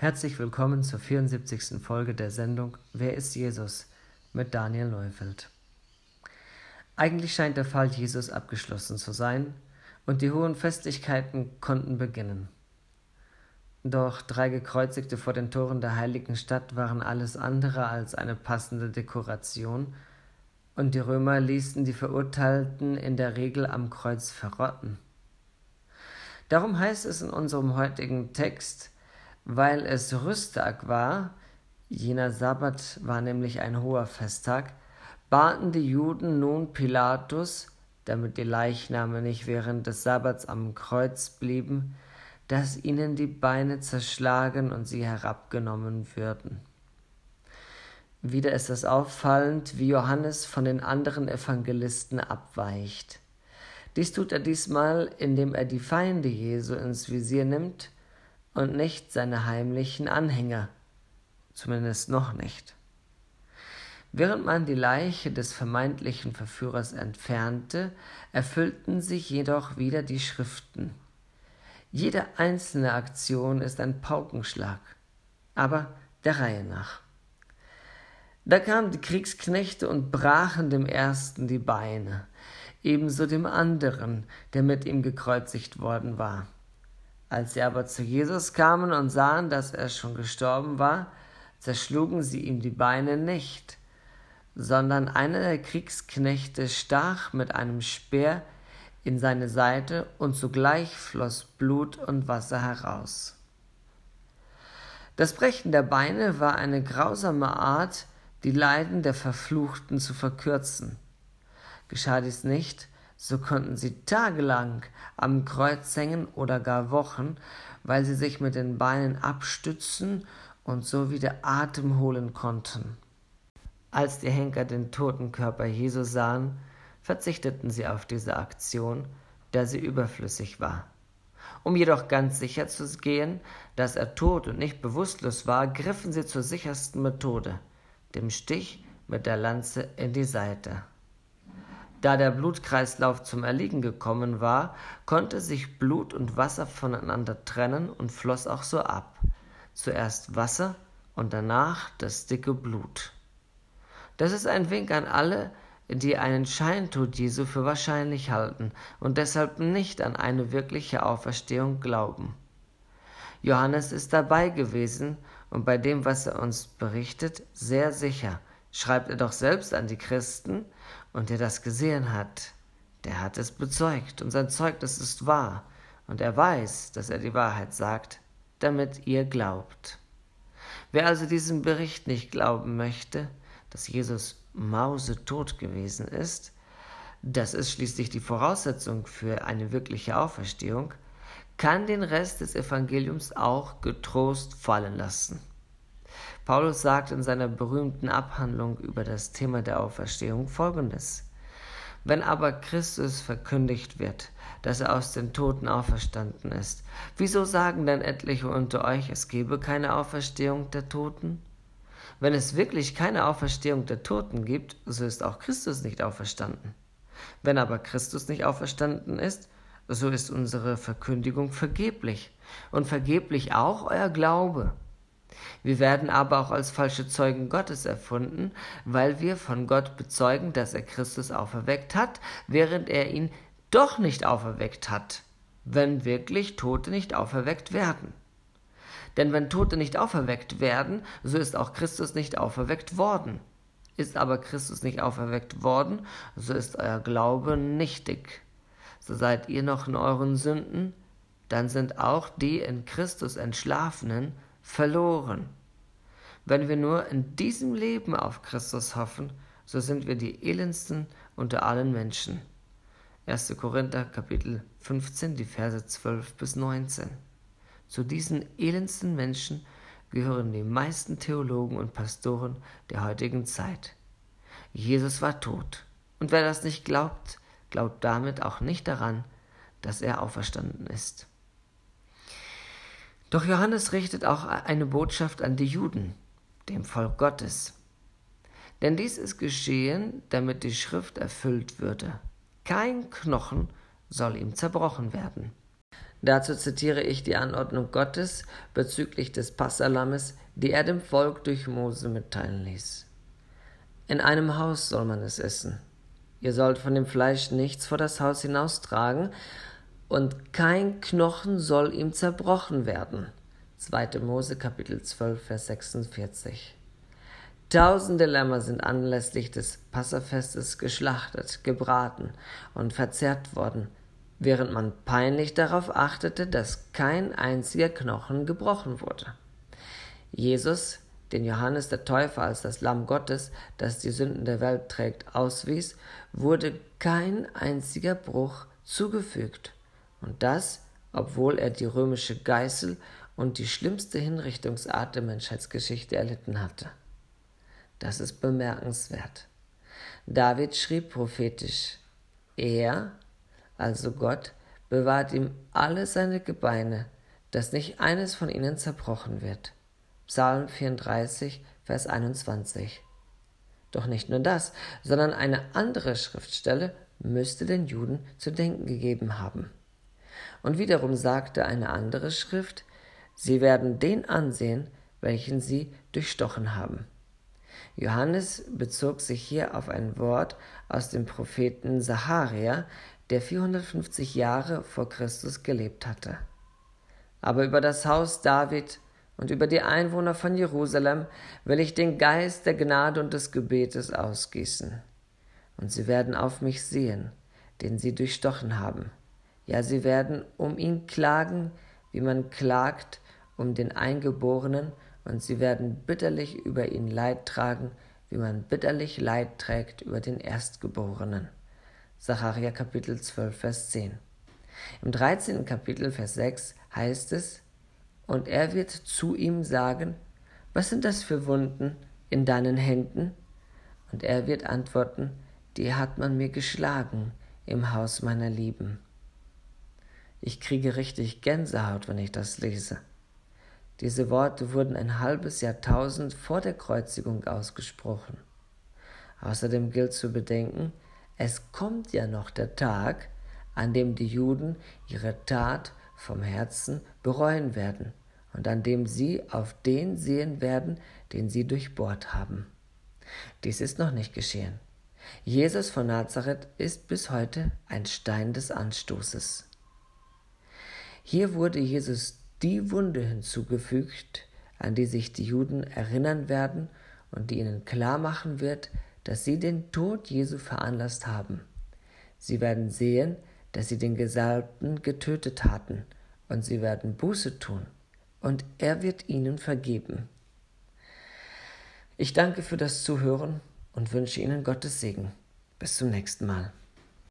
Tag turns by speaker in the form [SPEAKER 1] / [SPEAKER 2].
[SPEAKER 1] Herzlich willkommen zur 74. Folge der Sendung Wer ist Jesus mit Daniel Neufeld. Eigentlich scheint der Fall Jesus abgeschlossen zu sein und die hohen Festlichkeiten konnten beginnen. Doch drei Gekreuzigte vor den Toren der heiligen Stadt waren alles andere als eine passende Dekoration, und die Römer ließen die Verurteilten in der Regel am Kreuz verrotten. Darum heißt es in unserem heutigen Text, weil es Rüsttag war, jener Sabbat war nämlich ein hoher Festtag, baten die Juden nun Pilatus, damit die Leichname nicht während des Sabbats am Kreuz blieben, dass ihnen die Beine zerschlagen und sie herabgenommen würden. Wieder ist es auffallend, wie Johannes von den anderen Evangelisten abweicht. Dies tut er diesmal, indem er die Feinde Jesu ins Visier nimmt und nicht seine heimlichen Anhänger, zumindest noch nicht. Während man die Leiche des vermeintlichen Verführers entfernte, erfüllten sich jedoch wieder die Schriften. Jede einzelne Aktion ist ein Paukenschlag, aber der Reihe nach. Da kamen die Kriegsknechte und brachen dem ersten die Beine, ebenso dem anderen, der mit ihm gekreuzigt worden war. Als sie aber zu Jesus kamen und sahen, dass er schon gestorben war, zerschlugen sie ihm die Beine nicht, sondern einer der Kriegsknechte stach mit einem Speer in seine Seite, und sogleich floss Blut und Wasser heraus. Das Brechen der Beine war eine grausame Art, die Leiden der Verfluchten zu verkürzen. Geschah dies nicht, so konnten sie tagelang am Kreuz hängen oder gar Wochen, weil sie sich mit den Beinen abstützen und so wieder Atem holen konnten. Als die Henker den toten Körper Jesu sahen, verzichteten sie auf diese Aktion, da sie überflüssig war. Um jedoch ganz sicher zu gehen, dass er tot und nicht bewusstlos war, griffen sie zur sichersten Methode, dem Stich mit der Lanze in die Seite. Da der Blutkreislauf zum Erliegen gekommen war, konnte sich Blut und Wasser voneinander trennen und floss auch so ab. Zuerst Wasser und danach das dicke Blut. Das ist ein Wink an alle, die einen Scheintod Jesu für wahrscheinlich halten und deshalb nicht an eine wirkliche Auferstehung glauben. Johannes ist dabei gewesen und bei dem, was er uns berichtet, sehr sicher, schreibt er doch selbst an die Christen, und der das gesehen hat, der hat es bezeugt, und sein Zeugnis ist wahr, und er weiß, dass er die Wahrheit sagt, damit ihr glaubt. Wer also diesem Bericht nicht glauben möchte, dass Jesus mausetot gewesen ist, das ist schließlich die Voraussetzung für eine wirkliche Auferstehung, kann den Rest des Evangeliums auch getrost fallen lassen. Paulus sagt in seiner berühmten Abhandlung über das Thema der Auferstehung folgendes. Wenn aber Christus verkündigt wird, dass er aus den Toten auferstanden ist, wieso sagen dann etliche unter euch, es gebe keine Auferstehung der Toten? Wenn es wirklich keine Auferstehung der Toten gibt, so ist auch Christus nicht auferstanden. Wenn aber Christus nicht auferstanden ist, so ist unsere Verkündigung vergeblich und vergeblich auch euer Glaube. Wir werden aber auch als falsche Zeugen Gottes erfunden, weil wir von Gott bezeugen, dass er Christus auferweckt hat, während er ihn doch nicht auferweckt hat, wenn wirklich Tote nicht auferweckt werden. Denn wenn Tote nicht auferweckt werden, so ist auch Christus nicht auferweckt worden. Ist aber Christus nicht auferweckt worden, so ist euer Glaube nichtig. So seid ihr noch in euren Sünden, dann sind auch die in Christus Entschlafenen verloren. Wenn wir nur in diesem Leben auf Christus hoffen, so sind wir die elendsten unter allen Menschen. 1. Korinther Kapitel 15, die Verse 12 bis 19. Zu diesen elendsten Menschen gehören die meisten Theologen und Pastoren der heutigen Zeit. Jesus war tot. Und wer das nicht glaubt, glaubt damit auch nicht daran, dass er auferstanden ist. Doch Johannes richtet auch eine Botschaft an die Juden, dem Volk Gottes. Denn dies ist geschehen, damit die Schrift erfüllt würde. Kein Knochen soll ihm zerbrochen werden. Dazu zitiere ich die Anordnung Gottes bezüglich des Passalammes, die er dem Volk durch Mose mitteilen ließ. In einem Haus soll man es essen. Ihr sollt von dem Fleisch nichts vor das Haus hinaustragen, und kein Knochen soll ihm zerbrochen werden. 2. Mose Kapitel 12, Vers 46. Tausende Lämmer sind anlässlich des Passafestes geschlachtet, gebraten und verzehrt worden, während man peinlich darauf achtete, dass kein einziger Knochen gebrochen wurde. Jesus, den Johannes der Täufer als das Lamm Gottes, das die Sünden der Welt trägt, auswies, wurde kein einziger Bruch zugefügt. Und das, obwohl er die römische Geißel und die schlimmste Hinrichtungsart der Menschheitsgeschichte erlitten hatte. Das ist bemerkenswert. David schrieb prophetisch, er, also Gott, bewahrt ihm alle seine Gebeine, dass nicht eines von ihnen zerbrochen wird. Psalm 34, Vers 21. Doch nicht nur das, sondern eine andere Schriftstelle müsste den Juden zu denken gegeben haben. Und wiederum sagte eine andere Schrift, sie werden den ansehen, welchen sie durchstochen haben. Johannes bezog sich hier auf ein Wort aus dem Propheten Sacharia, der 450 Jahre vor Christus gelebt hatte. Aber über das Haus David und über die Einwohner von Jerusalem will ich den Geist der Gnade und des Gebetes ausgießen. Und sie werden auf mich sehen, den sie durchstochen haben. Ja, sie werden um ihn klagen, wie man klagt um den Eingeborenen, und sie werden bitterlich über ihn Leid tragen, wie man bitterlich Leid trägt über den Erstgeborenen. Sacharja Kapitel 12, Vers 10. Im 13. Kapitel, Vers 6 heißt es, und er wird zu ihm sagen, was sind das für Wunden in deinen Händen? Und er wird antworten, die hat man mir geschlagen im Haus meiner Lieben. Ich kriege richtig Gänsehaut, wenn ich das lese. Diese Worte wurden ein halbes Jahrtausend vor der Kreuzigung ausgesprochen. Außerdem gilt zu bedenken, es kommt ja noch der Tag, an dem die Juden ihre Tat vom Herzen bereuen werden und an dem sie auf den sehen werden, den sie durchbohrt haben. Dies ist noch nicht geschehen. Jesus von Nazareth ist bis heute ein Stein des Anstoßes. Hier wurde Jesus die Wunde hinzugefügt, an die sich die Juden erinnern werden und die ihnen klar machen wird, dass sie den Tod Jesu veranlasst haben. Sie werden sehen, dass sie den Gesalbten getötet hatten, und sie werden Buße tun, und er wird ihnen vergeben. Ich danke für das Zuhören und wünsche Ihnen Gottes Segen. Bis zum nächsten Mal.